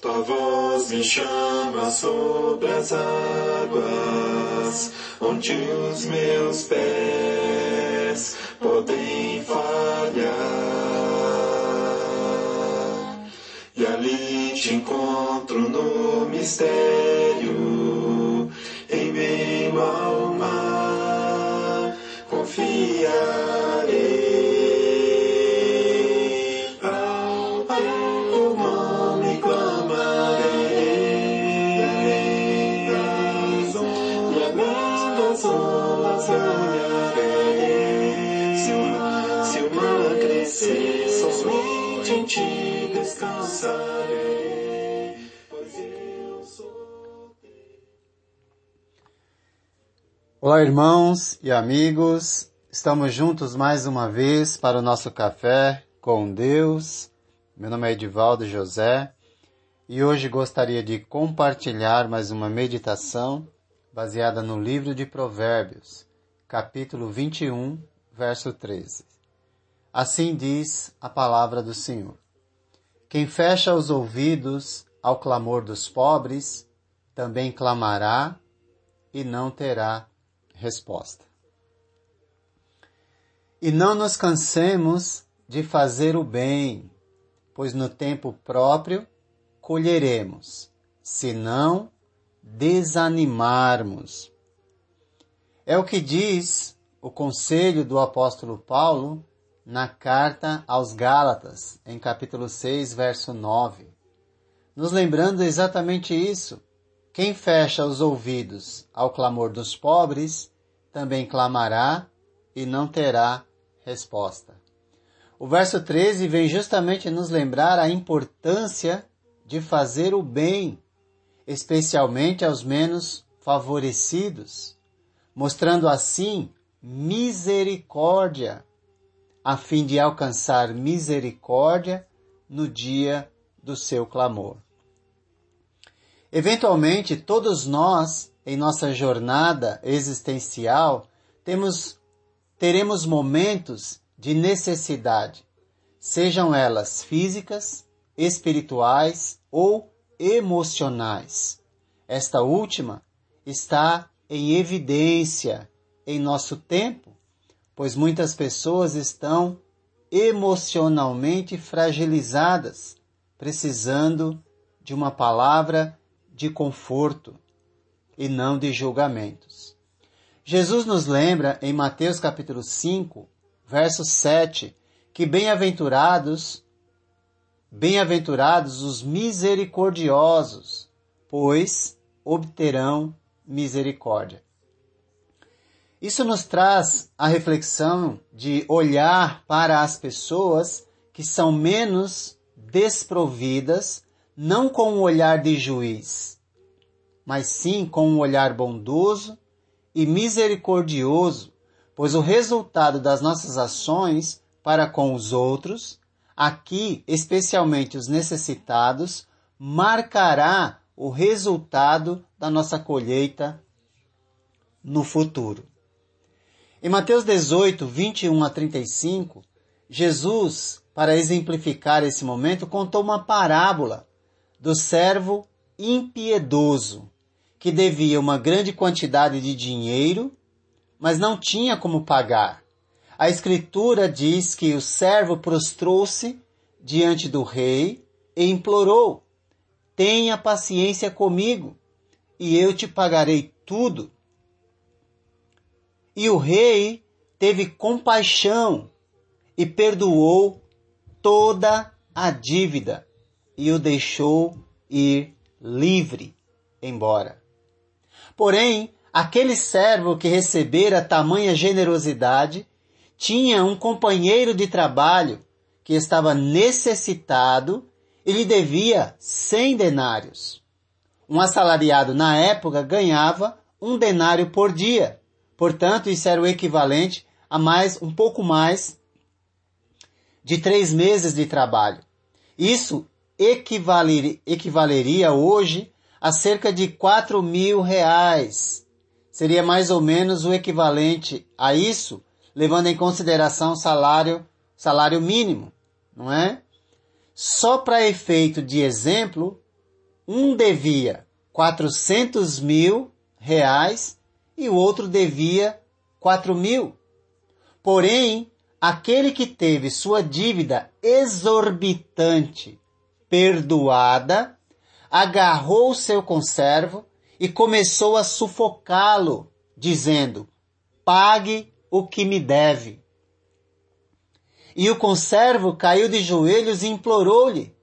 Tua voz me chama sobre as águas, onde os meus pés podem falhar. E ali te encontro no mistério, em meio ao descansarei, pois eu sou Olá, irmãos e amigos. Estamos juntos mais uma vez para o nosso café com Deus. Meu nome é Edivaldo José e hoje gostaria de compartilhar mais uma meditação baseada no livro de Provérbios, capítulo 21, verso 13. Assim diz a palavra do Senhor. Quem fecha os ouvidos ao clamor dos pobres, também clamará e não terá resposta. E não nos cansemos de fazer o bem, pois no tempo próprio colheremos, se não desanimarmos. É o que diz o conselho do apóstolo Paulo na carta aos Gálatas, em capítulo 6, verso 9. Nos lembrando exatamente isso, quem fecha os ouvidos ao clamor dos pobres, também clamará e não terá resposta. O verso 13 vem justamente nos lembrar a importância de fazer o bem, especialmente aos menos favorecidos, mostrando assim misericórdia, a fim de alcançar misericórdia no dia do seu clamor. Eventualmente, todos nós, em nossa jornada existencial, temos, teremos momentos de necessidade, sejam elas físicas, espirituais ou emocionais. Esta última está em evidência em nosso tempo, pois muitas pessoas estão emocionalmente fragilizadas, precisando de uma palavra de conforto e não de julgamentos. Jesus nos lembra em Mateus capítulo 5, verso 7, que bem-aventurados, bem-aventurados os misericordiosos, pois obterão misericórdia. Isso nos traz a reflexão de olhar para as pessoas que são menos desprovidas não com um olhar de juiz, mas sim com um olhar bondoso e misericordioso, pois o resultado das nossas ações para com os outros, aqui especialmente os necessitados, marcará o resultado da nossa colheita no futuro. Em Mateus 18, 21 a 35, Jesus, para exemplificar esse momento, contou uma parábola do servo impiedoso, que devia uma grande quantidade de dinheiro, mas não tinha como pagar. A Escritura diz que o servo prostrou-se diante do rei e implorou: Tenha paciência comigo, e eu te pagarei tudo. E o rei teve compaixão e perdoou toda a dívida e o deixou ir livre embora. Porém, aquele servo que recebera tamanha generosidade tinha um companheiro de trabalho que estava necessitado e lhe devia cem denários. Um assalariado na época ganhava um denário por dia. Portanto, isso era o equivalente a mais, um pouco mais de três meses de trabalho. Isso equivaler, equivaleria hoje a cerca de 4 mil reais. Seria mais ou menos o equivalente a isso, levando em consideração salário, salário mínimo, não é? Só para efeito de exemplo, um devia 400 mil reais e o outro devia 4 mil. Porém, aquele que teve sua dívida exorbitante perdoada, agarrou seu conservo e começou a sufocá-lo, dizendo: Pague o que me deve. E o conservo caiu de joelhos e implorou-lhe: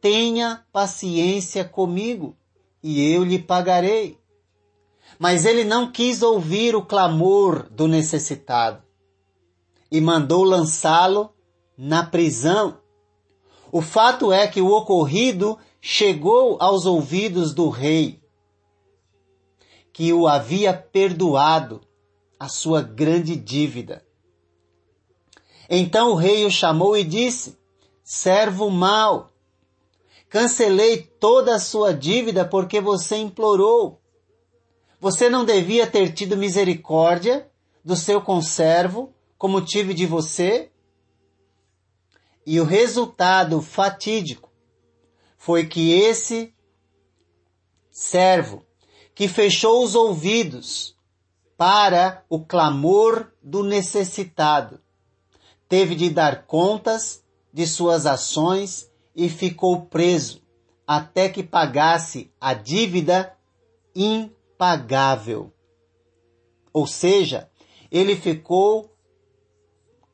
Tenha paciência comigo, e eu lhe pagarei. Mas ele não quis ouvir o clamor do necessitado e mandou lançá-lo na prisão. O fato é que o ocorrido chegou aos ouvidos do rei, que o havia perdoado a sua grande dívida. Então o rei o chamou e disse: Servo mau, cancelei toda a sua dívida porque você implorou. Você não devia ter tido misericórdia do seu conservo, como tive de você? E o resultado fatídico foi que esse servo que fechou os ouvidos para o clamor do necessitado, teve de dar contas de suas ações e ficou preso até que pagasse a dívida impagável. Ou seja, ele ficou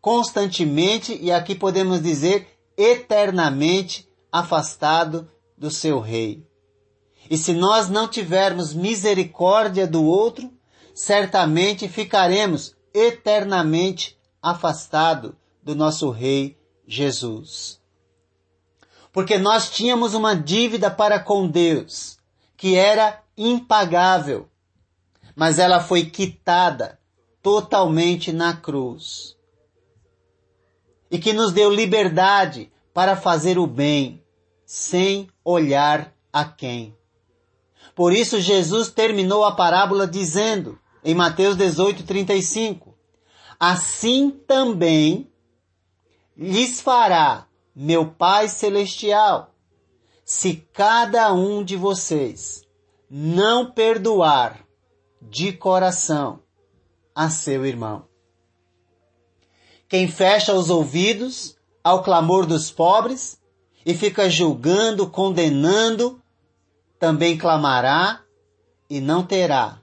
constantemente e aqui podemos dizer eternamente afastado do seu rei. E se nós não tivermos misericórdia do outro, certamente ficaremos eternamente afastados do nosso rei Jesus. Porque nós tínhamos uma dívida para com Deus, que era impagável, mas ela foi quitada totalmente na cruz. E que nos deu liberdade para fazer o bem, sem olhar a quem. Por isso Jesus terminou a parábola dizendo, em Mateus 18, 35, Assim também lhes fará meu Pai Celestial, se cada um de vocês não perdoar de coração a seu irmão. Quem fecha os ouvidos ao clamor dos pobres e fica julgando, condenando, também clamará e não terá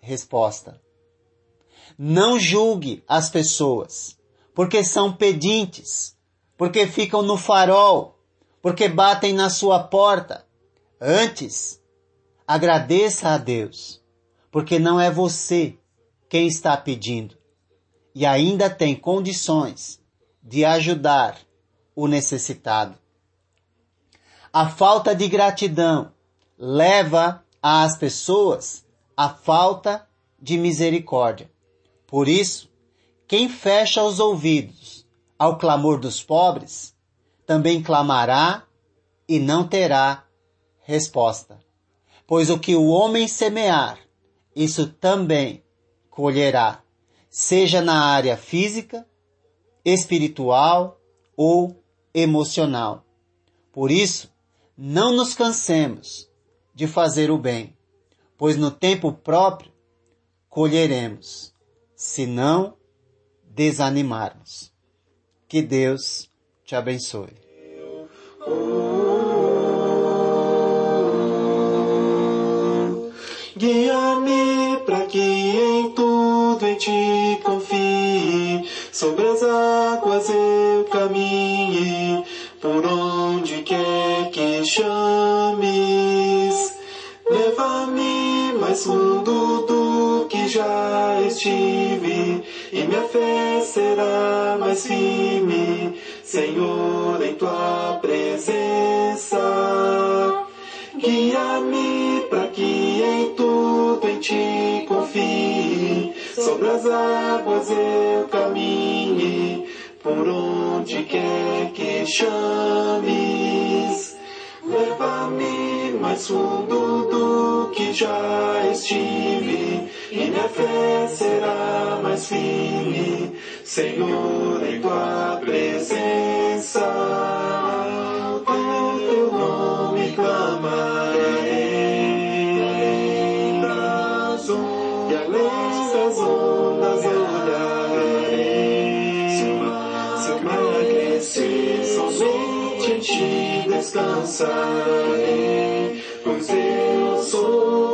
resposta. Não julgue as pessoas, porque são pedintes, porque ficam no farol, porque batem na sua porta. Antes, agradeça a Deus, porque não é você quem está pedindo e ainda tem condições de ajudar o necessitado. A falta de gratidão leva as pessoas à falta de misericórdia. Por isso, quem fecha os ouvidos ao clamor dos pobres, também clamará e não terá resposta. Pois o que o homem semear, isso também colherá, seja na área física, espiritual ou emocional. Por isso, não nos cansemos de fazer o bem, pois no tempo próprio colheremos se não desanimarmos. Que Deus te abençoe. Guia-me para que em tudo em ti confie, sobre as águas eu caminhe, por onde quer que chames. Leva-me mais fundo do que já estive, e minha fé será mais firme, Senhor, em tua presença. Guia-me para que ti confie, sobre as águas eu caminhe, por onde quer que chames. Leva-me mais fundo do que já estive, e minha fé será mais firme, Senhor, em tua presença. O teu nome clamarei. Das ondas olharei. Se o mar, se o mar crescer, somente em ti descansarei, pois eu sou